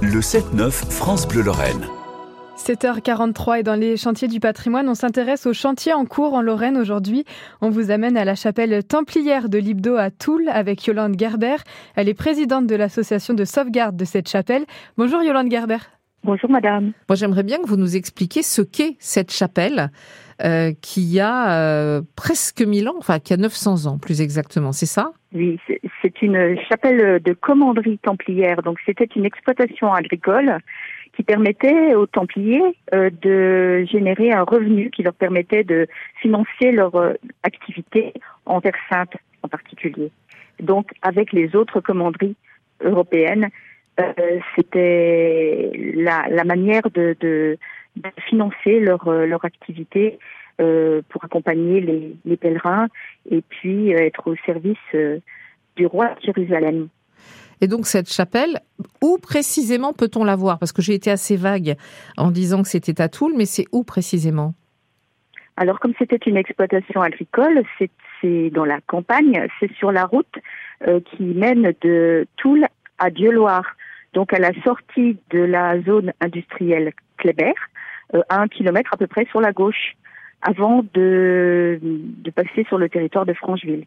Le 7-9 France Bleu Lorraine. 7h43 et dans les chantiers du patrimoine, on s'intéresse aux chantiers en cours en Lorraine aujourd'hui. On vous amène à la chapelle templière de Libdo à Toul avec Yolande Gerber. Elle est présidente de l'association de sauvegarde de cette chapelle. Bonjour Yolande Gerber. Bonjour madame. Moi j'aimerais bien que vous nous expliquiez ce qu'est cette chapelle euh, qui a euh, presque 1000 ans, enfin qui a 900 ans plus exactement, c'est ça? Oui, c'est une chapelle de commanderie templière, donc c'était une exploitation agricole qui permettait aux Templiers euh, de générer un revenu qui leur permettait de financer leur euh, activité en Terre Sainte en particulier. Donc avec les autres commanderies européennes, euh, c'était la, la, manière de, de, de financer leur, leur activité euh, pour accompagner les, les, pèlerins et puis être au service du roi de Jérusalem. Et donc cette chapelle, où précisément peut-on la voir? Parce que j'ai été assez vague en disant que c'était à Toul, mais c'est où précisément? Alors comme c'était une exploitation agricole, c'est dans la campagne, c'est sur la route euh, qui mène de Toul à Dieu-Loire, donc à la sortie de la zone industrielle Kléber, euh, à un kilomètre à peu près sur la gauche avant de, de passer sur le territoire de Francheville.